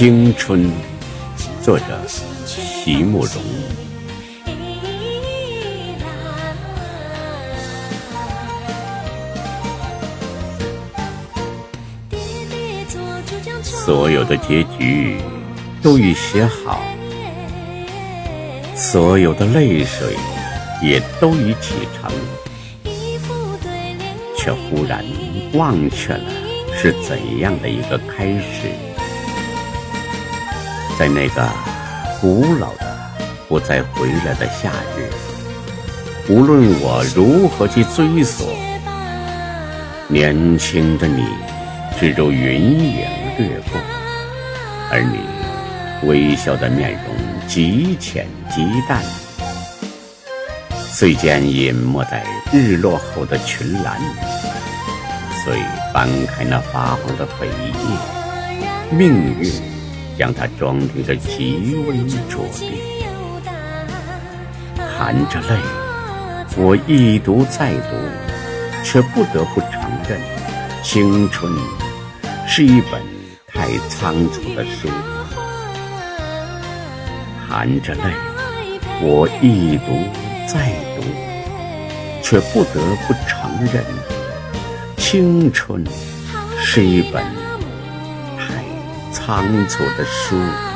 青春，作者席慕容。所有的结局都已写好，所有的泪水也都已启程，却忽然忘却了是怎样的一个开始。在那个古老的、不再回来的夏日，无论我如何去追索，年轻的你只如云影掠过，而你微笑的面容极浅极淡，遂见隐没在日落后的群岚，遂翻开那发黄的扉页，命运。将它装订的极为拙劣，含着泪，我一读再读，却不得不承认，青春是一本太仓促的书。含着泪，我一读再读，却不得不承认，青春是一本。仓促的书。